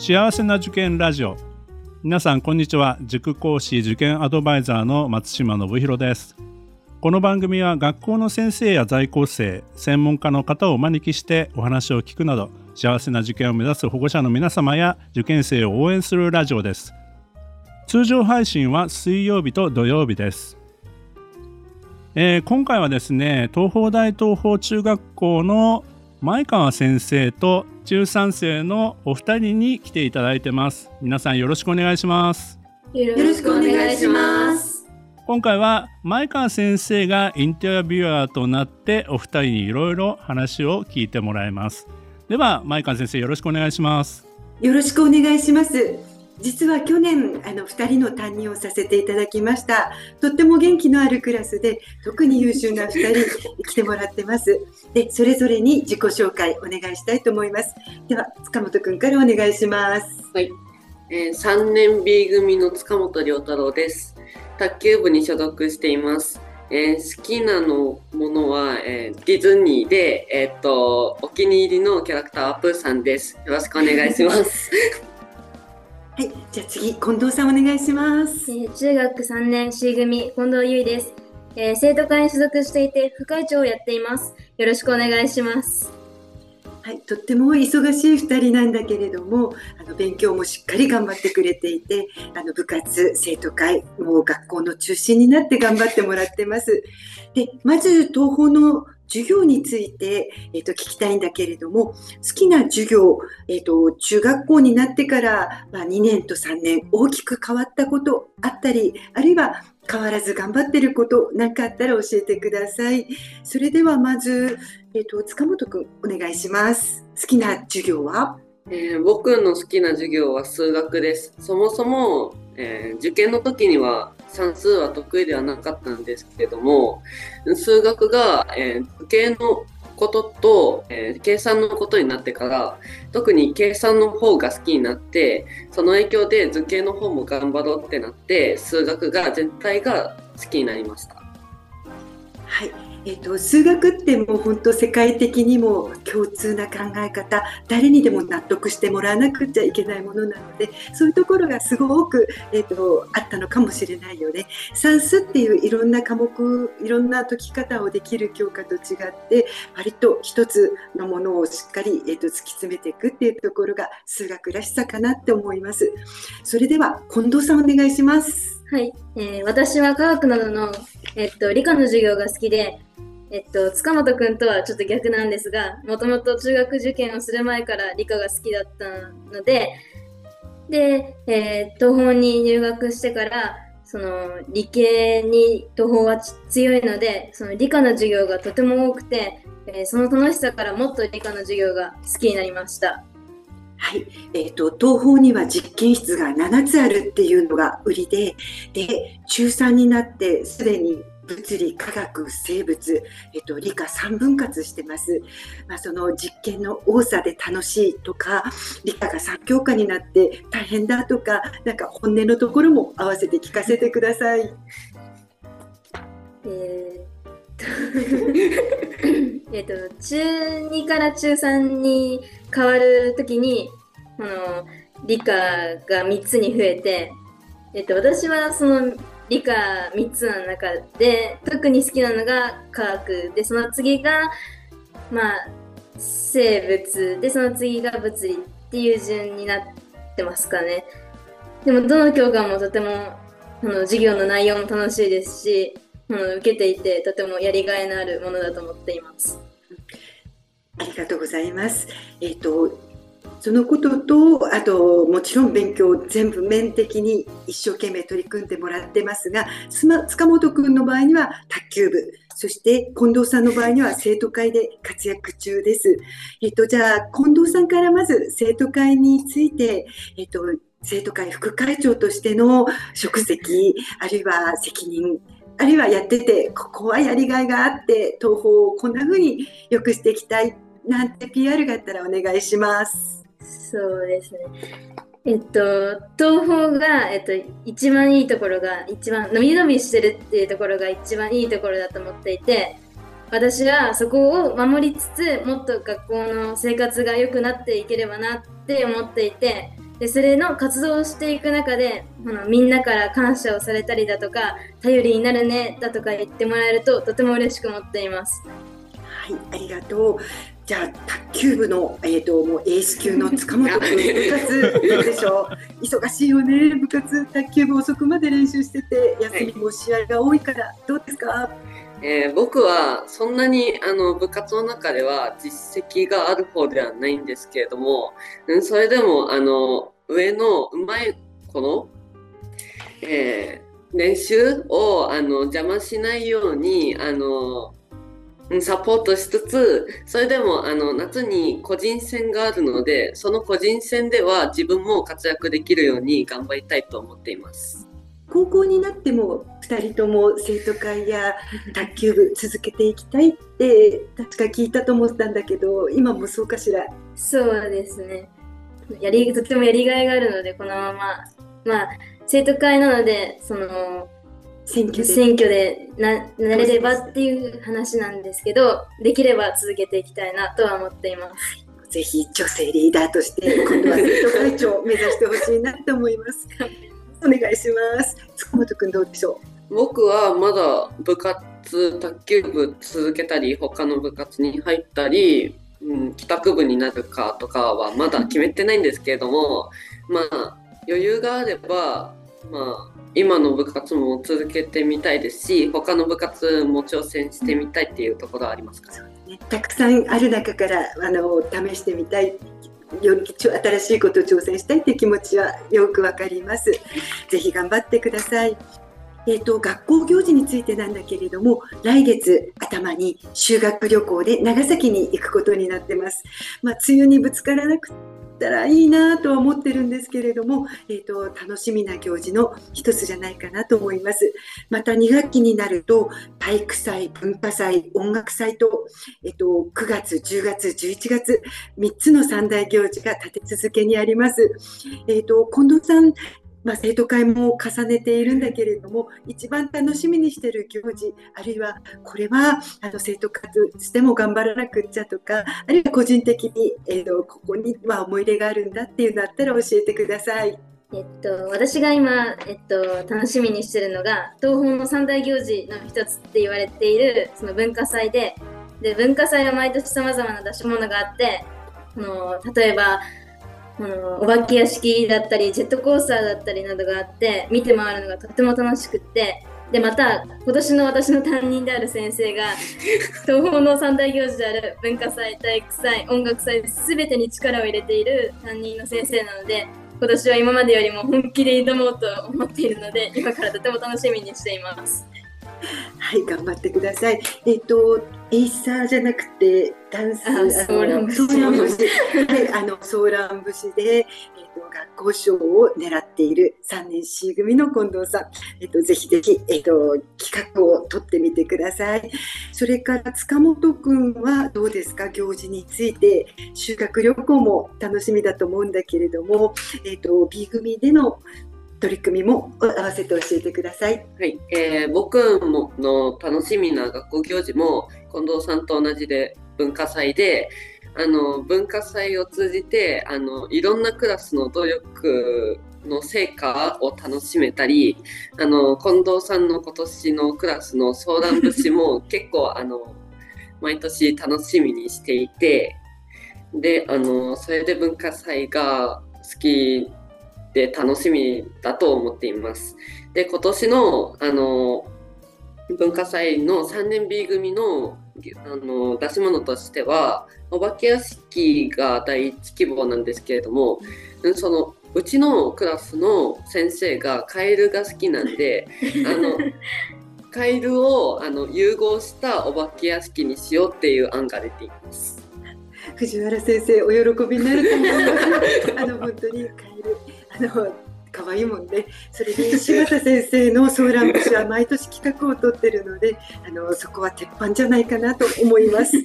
幸せな受験ラジオ。皆さんこんにちは。塾講師受験アドバイザーの松島信弘です。この番組は学校の先生や在校生専門家の方をお招きしてお話を聞くなど幸せな受験を目指す保護者の皆様や受験生を応援するラジオです。通常配信は水曜日と土曜日です。えー、今回はですね東邦大東邦中学校の前川先生と中3生のお二人に来ていただいてます。皆さんよろしくお願いします。よろしくお願いします。今回は前川先生がインタビュアーとなってお二人にいろいろ話を聞いてもらいます。では前川先生よろしくお願いします。よろしくお願いします実は去年あの2人の担任をさせていただきました。とっても元気のあるクラスで特に優秀な2人来てもらってます。でそれぞれに自己紹介お願いしたいと思います。では塚本くんからお願いします。はい、えー、3年 B 組の塚本亮太郎です。卓球部に所属しています。えー、好きなのものは、えー、ディズニーで、えー、っとお気に入りのキャラクターアプーさんです。よろしくお願いします。はい、じゃあ次、近藤さんお願いします。えー、中学3年 C 組、近藤優衣です、えー、生徒会に所属していて、副会長をやっています。よろしくお願いします。はい、とっても忙しい2人なんだけれどもあの勉強もしっかり頑張ってくれていてあの部活生徒会もう学校の中心になって頑張ってもらってます。でまず東宝の授業について、えー、と聞きたいんだけれども好きな授業、えーと、中学校になってから、まあ、2年と3年大きく変わったことあったりあるいは変わらず頑張ってること何かあったら教えてください。それではまず、えーと、塚本くんお願いします。好きな授業は？えー、僕の好きな授業は数学です。そもそも、えー、受験の時には算数は得意ではなかったんですけども、数学が、えー、図形のことと、えー、計算のことになってから特に計算の方が好きになってその影響で図形の方も頑張ろうってなって数学が全体が好きになりました。はいえっと、数学ってもう本当世界的にも共通な考え方誰にでも納得してもらわなくちゃいけないものなのでそういうところがすごく、えっと、あったのかもしれないよね。算数っていういろんな科目いろんな解き方をできる教科と違って割と一つのものをしっかり、えっと、突き詰めていくっていうところが数学らしさかなって思います。それでは近藤さんお願いします。はい、えー、私は科学などの、えっと、理科の授業が好きで、えっと、塚本君とはちょっと逆なんですが、もともと中学受験をする前から理科が好きだったので、で、えー、東邦に入学してから、その理系に東邦は強いので、その理科の授業がとても多くて、えー、その楽しさからもっと理科の授業が好きになりました。はい、えーと、東方には実験室が7つあるっていうのが売りでで中3になってすでに物理科学生物、えっと、理科3分割してます、まあ、その実験の多さで楽しいとか理科が3教科になって大変だとかなんか本音のところも合わせて聞かせてください。えー、えっと中2から中3に変わるときにあの理科が3つに増えて、えっと、私はその理科3つの中で特に好きなのが科学でその次がまあ生物でその次が物理っていう順になってますかね。でもどの教科もとてもあの授業の内容も楽しいですしあの受けていてとてもやりがいのあるものだと思っています。ありがとうございます。えっ、ー、とそのこととあともちろん勉強全部面的に一生懸命取り組んでもらってますが塚本君の場合には卓球部そして近藤さんの場合には生徒会で活躍中です。えっと、じゃあ近藤さんからまず生徒会について、えっと、生徒会副会長としての職責あるいは責任あるいはやっててここはやりがいがあって東宝をこんな風に良くしていきたいなんて PR があったらお願いします。そうですね。えっと、東方が、えっと、一番いいところが、一番、伸び伸びしてるっていうところが一番いいところだと思っていて、私はそこを守りつつ、もっと学校の生活が良くなっていければなって思っていて、でそれの活動をしていく中であのみんなから感謝をされたりだとか頼りになるねだとか言ってもらえるととても嬉しく思っています。はい、ありがとう。じゃあ卓球部のえっ、ともうエース級の塚本君部活どうでしょう。忙しいよね部活卓球部遅くまで練習してて休みも試合が多いからどうですか？えー僕はそんなにあの部活の中では実績がある方ではないんですけれども、うんそれでもあの上のうまい子の、えー練習をあの邪魔しないようにあのうんサポートしつつそれでもあの夏に個人戦があるのでその個人戦では自分も活躍できるように頑張りたいと思っています。高校になっても2人とも生徒会や卓球部続けていきたいって確か聞いたと思ったんだけど今もそうかしら？そうですね。やりとてもやりがいがあるのでこのまままあ生徒会なのでその選挙で選挙でななれればっていう話なんですけどできれば続けていきたいなとは思っています。ぜひ女性リーダーとして今度は生徒会長を目指してほしいなと思います。お願いします。塚本君どうでしょ僕はまだ部活卓球部続けたり他の部活に入ったり、うん、帰宅部になるかとかはまだ決めてないんですけれどもまあ余裕があればまあ今の部活も続けてみたいですし他の部活も挑戦してみたいっていうところはありますか？ね。たくさんある中からあの試してみたい。より新しいことを挑戦したいという気持ちはよくわかります。ぜひ頑張ってください。えー、と学校行事についてなんだけれども来月頭に修学旅行で長崎に行くことになってます。まあ、梅雨にぶつからなくたらいいなとは思ってるんですけれども、えー、と楽しみな行事の一つじゃないかなと思います。また2学期になると体育祭、文化祭、音楽祭と,、えー、と9月、10月、11月3つの三大行事が立て続けにあります。えー、と近藤さんまあ、生徒会も重ねているんだけれども一番楽しみにしてる行事あるいはこれはあの生徒会としても頑張らなくっちゃとかあるいは個人的に、えー、とここには思い入れがあるんだっていうのあったら教えてください。えっと、私が今、えっと、楽しみにしてるのが東宝の三大行事の一つって言われているその文化祭でで文化祭は毎年さまざまな出し物があってあの例えばあのお化け屋敷だったりジェットコースターだったりなどがあって見て回るのがとても楽しくってでまた今年の私の担任である先生が 東宝の三大行事である文化祭体育祭音楽祭全てに力を入れている担任の先生なので今年は今までよりも本気で挑もうと思っているので今からとても楽しみにしています。はい、頑張ってください。えっ、と、エイサーじゃなくて、ダンス、あのソーラン節はい、あの、ソーラン節で、えっ、と、学校賞を狙っている3年 C 組の近藤さん。えっ、と、ぜひぜひ、えっ、と、企画を取ってみてください。それから、塚本くんはどうですか？行事について、修学旅行も楽しみだと思うんだけれども、えっ、と、B 組での取り組みも合わせて教えてください。はい、えー僕もの楽しみな学校行事も近藤さんと同じで文化祭であの文化祭を通じてあのいろんなクラスの努力の成果を楽しめたりあの近藤さんの今年のクラスの相談節も 結構あの毎年楽しみにしていてであのそれで文化祭が好きで楽しみだと思っています。で今年のあの文化祭の3年 B 組のあの出し物としてはお化け屋敷が第一希望なんですけれどもうんそのうちのクラスの先生がカエルが好きなんであの カエルをあの融合したお化け屋敷にしようっていう案が出ています。藤原先生お喜びになると思います。あの本当にカエルあの可愛いもんね。それで柴田先生のソーラン節は毎年企画を取ってるので、あのそこは鉄板じゃないかなと思います。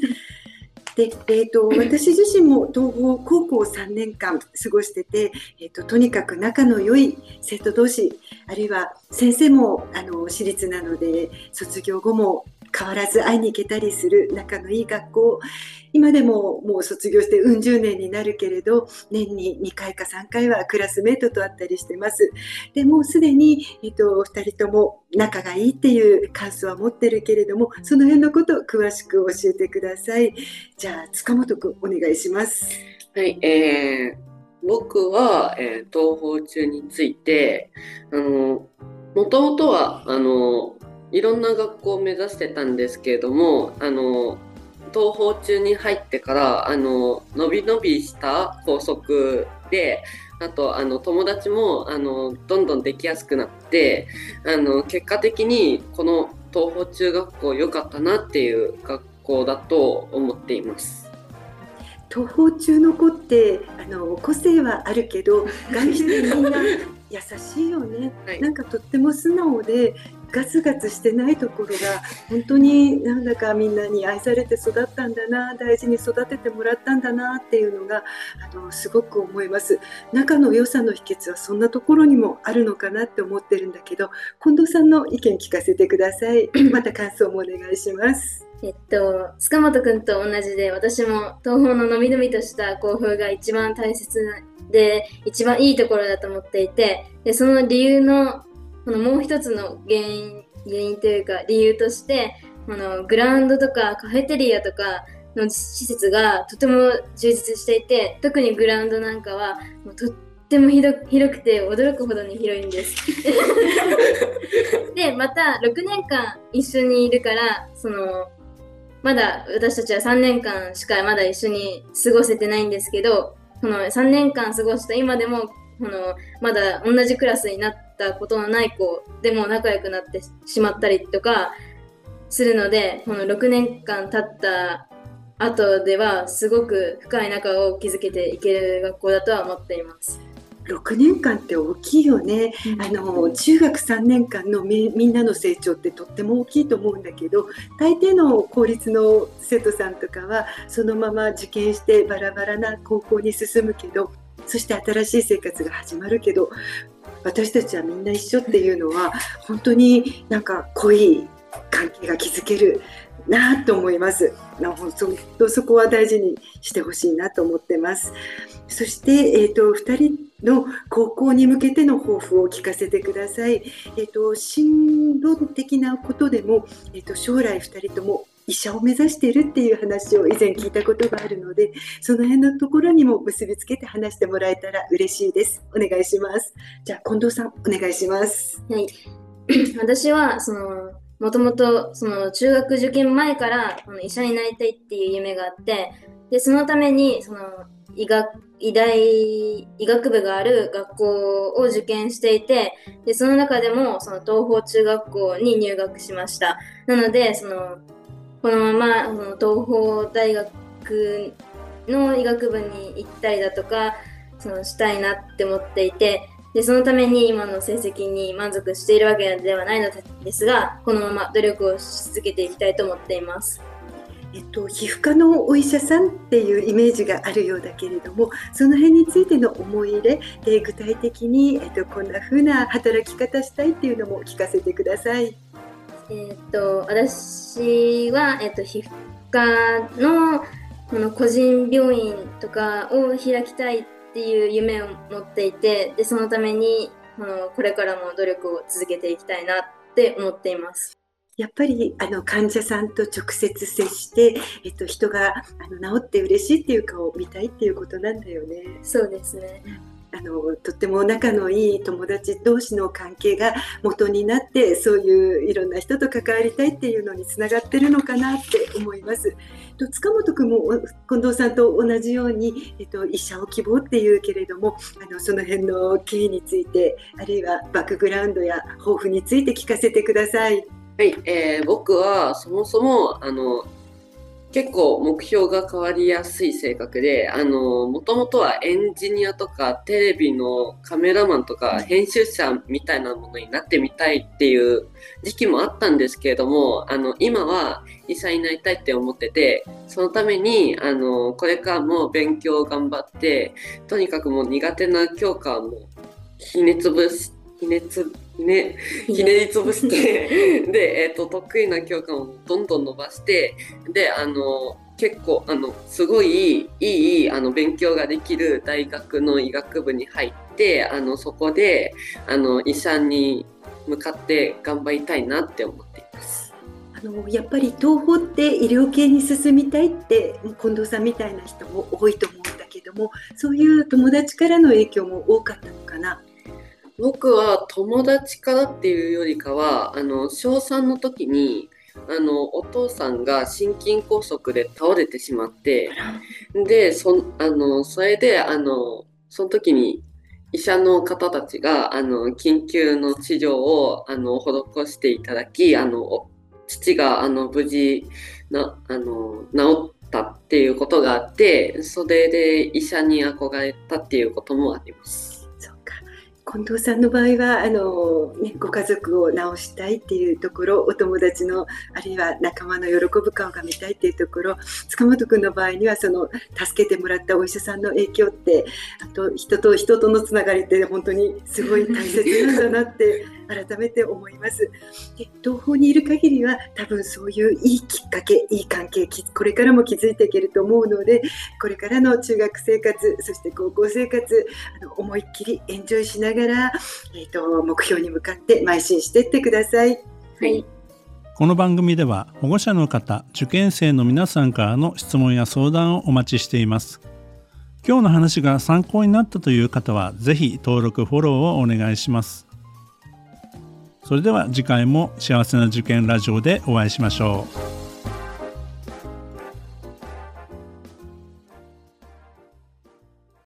で、えー、と私自身も東邦高校3年間過ごしてて、えー、ととにかく仲の良い生徒同士あるいは先生もあの私立なので卒業後も変わらず会いに行けたりする仲のいい学校。今でももう卒業してうん十年になるけれど年に2回か3回はクラスメートと会ったりしてます。でもうすでに、えっと、2人とも仲がいいっていう感想は持ってるけれどもその辺のことを詳しく教えてください。じゃあ塚本君お願いします。はい、えー僕は、えー、東方中について、あの、もともとは、あの、いろんな学校を目指してたんですけれども、あの、東方中に入ってから、あの、伸び伸びした校則で、あと、あの、友達も、あの、どんどんできやすくなって、あの、結果的に、この東方中学校良かったなっていう学校だと思っています。東方中の子ってあの個性はあるけど外してみんな優しいよね、はい、なんかとっても素直でガツガツしてないところが本当になんだかみんなに愛されて育ったんだな大事に育ててもらったんだなっていうのがあのすごく思います。仲の良さの秘訣はそんなところにもあるのかなって思ってるんだけど近藤さんの意見聞かせてください。また感想もお願いします。えっと、塚本くんと同じで、私も東方ののびのびとした校風が一番大切で、一番いいところだと思っていて、でその理由の、このもう一つの原因、原因というか理由として、あのグラウンドとかカフェテリアとかの施設がとても充実していて、特にグラウンドなんかはもうとっても広くて驚くほどに広いんです。で、また6年間一緒にいるから、そのまだ私たちは3年間しかまだ一緒に過ごせてないんですけど、この3年間過ごした今でも、このまだ同じクラスになったことのない子でも仲良くなってしまったりとかするので、この6年間経った後ではすごく深い仲を築けていける学校だとは思っています。6年間って大きいよね、うん、あの中学3年間のみんなの成長ってとっても大きいと思うんだけど大抵の公立の生徒さんとかはそのまま受験してバラバラな高校に進むけどそして新しい生活が始まるけど私たちはみんな一緒っていうのは本当になんか濃い関係が築けるなと思います。本当そこは大事にしてほしいなと思ってます。そして、えーと、2人の高校に向けての抱負を聞かせてください。えーと、進論的なことでも、えーと、将来2人とも医者を目指しているっていう話を以前聞いたことがあるのでその辺のところにも結びつけて話してもらえたら嬉しいです。お願いします。じゃあ近藤さんお願いします。はい。私はそのもともとその中学受験前からこの医者になりたいっていう夢があってでそのためにその医学医大医学部がある学校を受験していてでその中でもその東方中学校に入学しました。なのでそのこのままその東方大学の医学部に行ったりだとかそのしたいなって思っていてでそのために今の成績に満足しているわけではないのですがこのまま努力をし続けていきたいと思っています。えっと、皮膚科のお医者さんっていうイメージがあるようだけれどもその辺についての思い入れで具体的に、えっと、こんな風な働き方したいっていうのも聞かせてください。えっと、私は、えっと、皮膚科のこの個人病院とかを開きたいっていう夢を持っていてでそのためにあのこれからも努力を続けていきたいなって思っています。やっぱりあの患者さんと直接接して、えっと、人があの治って嬉しいっていう顔を見たいっていうことなんだよね。そうですね。あのとっても仲のいい友達同士の関係が元になってそういういろんな人と関わりたいっていうのにつながってるのかなって思います。と塚本君も近藤さんと同じように、えっと、医者を希望っていうけれどもあのその辺の経緯についてあるいはバックグラウンドや抱負について聞かせてください。はい、えー、僕はそもそもあの結構目標が変わりやすい性格で、あの、もともとはエンジニアとかテレビのカメラマンとか編集者みたいなものになってみたいっていう時期もあったんですけれども、あの、今は医者になりたいって思ってて、そのために、あの、これからも勉強を頑張って、とにかくもう苦手な教科もひねつぶしてひねつひねひねりつぶしてで、えーと、得意な教科をどんどん伸ばしてであの結構あのすごいいいあの勉強ができる大学の医学部に入ってあのそこであの医者に向かって頑張りたいなって思っています。あのやっぱり東宝って医療系に進みたいって近藤さんみたいな人も多いと思うんだけどもそういう友達からの影響も多かったのかな？僕は友達からっていうよりかはあの小3の時にあのお父さんが心筋梗塞で倒れてしまってでそあのそれであのその時に医者の方たちがあの緊急の治療をあの施していただきあの父があの無事なあの治ったっていうことがあってそれで医者に憧れたっていうこともあります。近藤さんの場合はあの、ね、ご家族を治したいっていうところお友達のあるいは仲間の喜ぶ顔が見たいっていうところ塚本君の場合にはその助けてもらったお医者さんの影響ってあと人と人とのつながりって本当にすごい大切なんだなって改めて思います。で東方にいる限りは多分そういういいきっかけいい関係これからも築いていけると思うのでこれからの中学生活そして高校生活あの思いっきりエンジョイしながら、えーと、目標に向かって邁進していってください。はいこの番組では保護者の方、受験生の皆さんからの質問や相談をお待ちしています。今日の話が参考になったという方は、ぜひ登録、フォローをお願いします。それでは次回も幸せな受験ラジオでお会いしましょう。